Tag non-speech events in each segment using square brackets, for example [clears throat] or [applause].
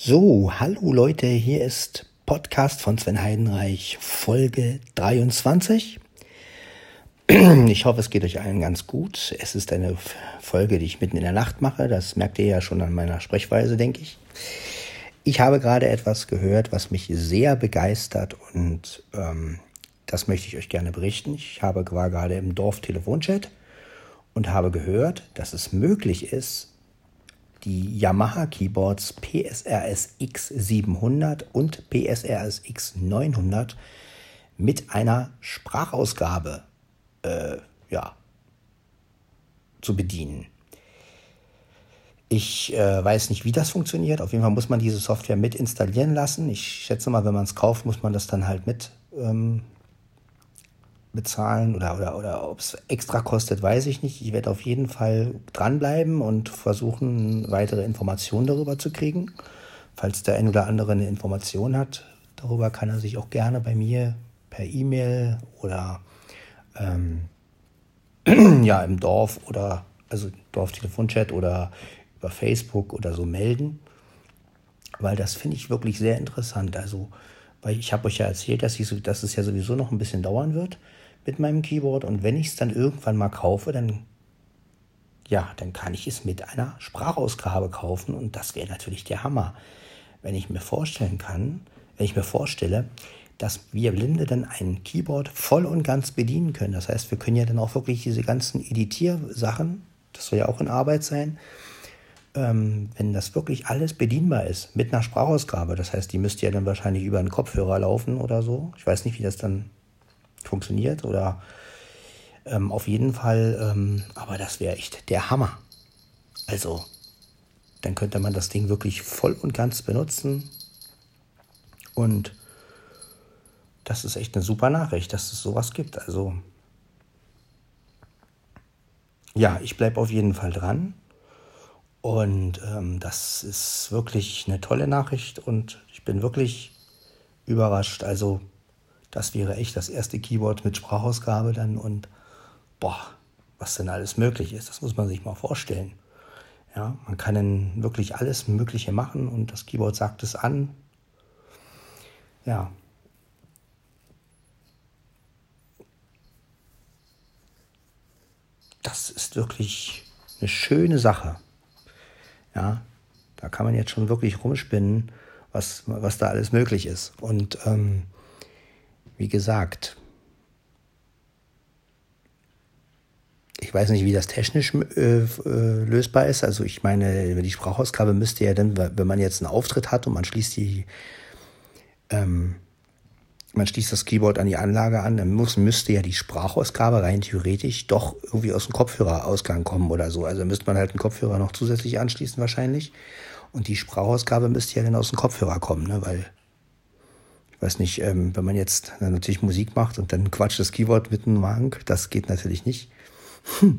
So, hallo Leute, hier ist Podcast von Sven Heidenreich, Folge 23. [clears throat] Ich hoffe, es geht euch allen ganz gut. Es ist eine Folge, die ich mitten in der Nacht mache. Das merkt ihr ja schon an meiner Sprechweise, denke ich. Ich habe gerade etwas gehört, was mich sehr begeistert und ähm, das möchte ich euch gerne berichten. Ich habe, war gerade im Dorf-Telefonchat und habe gehört, dass es möglich ist, die Yamaha Keyboards PSRS X700 und PSRS X900 mit einer Sprachausgabe äh, ja, zu bedienen. Ich äh, weiß nicht, wie das funktioniert. Auf jeden Fall muss man diese Software mit installieren lassen. Ich schätze mal, wenn man es kauft, muss man das dann halt mit ähm, bezahlen oder, oder, oder ob es extra kostet, weiß ich nicht. Ich werde auf jeden Fall dranbleiben und versuchen, weitere Informationen darüber zu kriegen. Falls der ein oder andere eine Information hat, darüber kann er sich auch gerne bei mir per E-Mail oder ähm, [clears throat] ja, im Dorf oder also Dorftelefonchat oder über Facebook oder so melden. Weil das finde ich wirklich sehr interessant. Also, weil ich habe euch ja erzählt, dass, ich, dass es ja sowieso noch ein bisschen dauern wird mit meinem Keyboard. Und wenn ich es dann irgendwann mal kaufe, dann ja, dann kann ich es mit einer Sprachausgabe kaufen und das wäre natürlich der Hammer. Wenn ich mir vorstellen kann, wenn ich mir vorstelle, dass wir Blinde dann ein Keyboard voll und ganz bedienen können. Das heißt, wir können ja dann auch wirklich diese ganzen Editiersachen, das soll ja auch in Arbeit sein, ähm, wenn das wirklich alles bedienbar ist mit einer Sprachausgabe. Das heißt, die müsste ja dann wahrscheinlich über einen Kopfhörer laufen oder so. Ich weiß nicht, wie das dann funktioniert oder ähm, auf jeden Fall, ähm, aber das wäre echt der Hammer. Also, dann könnte man das Ding wirklich voll und ganz benutzen und das ist echt eine super Nachricht, dass es sowas gibt. Also, ja, ich bleibe auf jeden Fall dran. Und ähm, das ist wirklich eine tolle Nachricht und ich bin wirklich überrascht. Also das wäre echt das erste Keyboard mit Sprachausgabe dann und boah, was denn alles möglich ist, das muss man sich mal vorstellen. Ja, man kann dann wirklich alles Mögliche machen und das Keyboard sagt es an. Ja. Das ist wirklich eine schöne Sache. Ja, da kann man jetzt schon wirklich rumspinnen, was, was da alles möglich ist. Und ähm, wie gesagt, ich weiß nicht, wie das technisch äh, äh, lösbar ist. Also ich meine, die Sprachausgabe müsste ja dann, wenn man jetzt einen Auftritt hat und man schließt die, ähm, man schließt das Keyboard an die Anlage an, dann muss, müsste ja die Sprachausgabe rein theoretisch doch irgendwie aus dem Kopfhörerausgang kommen oder so. Also müsste man halt einen Kopfhörer noch zusätzlich anschließen wahrscheinlich. Und die Sprachausgabe müsste ja dann aus dem Kopfhörer kommen, ne? weil weiß nicht, ähm, wenn man jetzt natürlich Musik macht und dann quatscht das Keyboard mit einem Wagen, das geht natürlich nicht. [laughs]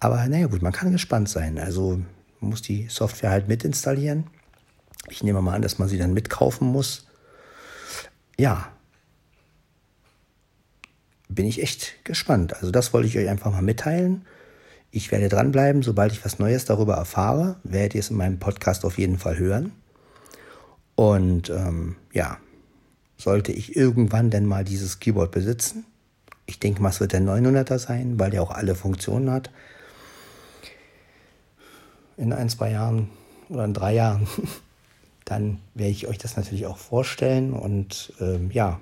Aber naja gut, man kann gespannt sein. Also muss die Software halt mit installieren. Ich nehme mal an, dass man sie dann mitkaufen muss. Ja, bin ich echt gespannt. Also das wollte ich euch einfach mal mitteilen. Ich werde dranbleiben, sobald ich was Neues darüber erfahre, werdet ihr es in meinem Podcast auf jeden Fall hören. Und ähm, ja, sollte ich irgendwann denn mal dieses Keyboard besitzen. Ich denke mal, es wird der 900er sein, weil der auch alle Funktionen hat. In ein, zwei Jahren oder in drei Jahren, [laughs] dann werde ich euch das natürlich auch vorstellen. Und ähm, ja,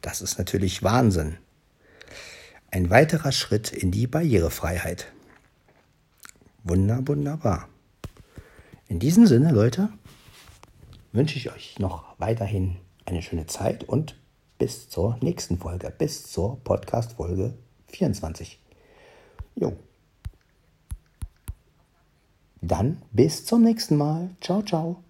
das ist natürlich Wahnsinn. Ein weiterer Schritt in die Barrierefreiheit. Wunder, wunderbar. In diesem Sinne, Leute, wünsche ich euch noch weiterhin eine schöne Zeit und bis zur nächsten Folge, bis zur Podcast-Folge 24. Jo. Dann bis zum nächsten Mal. Ciao, ciao.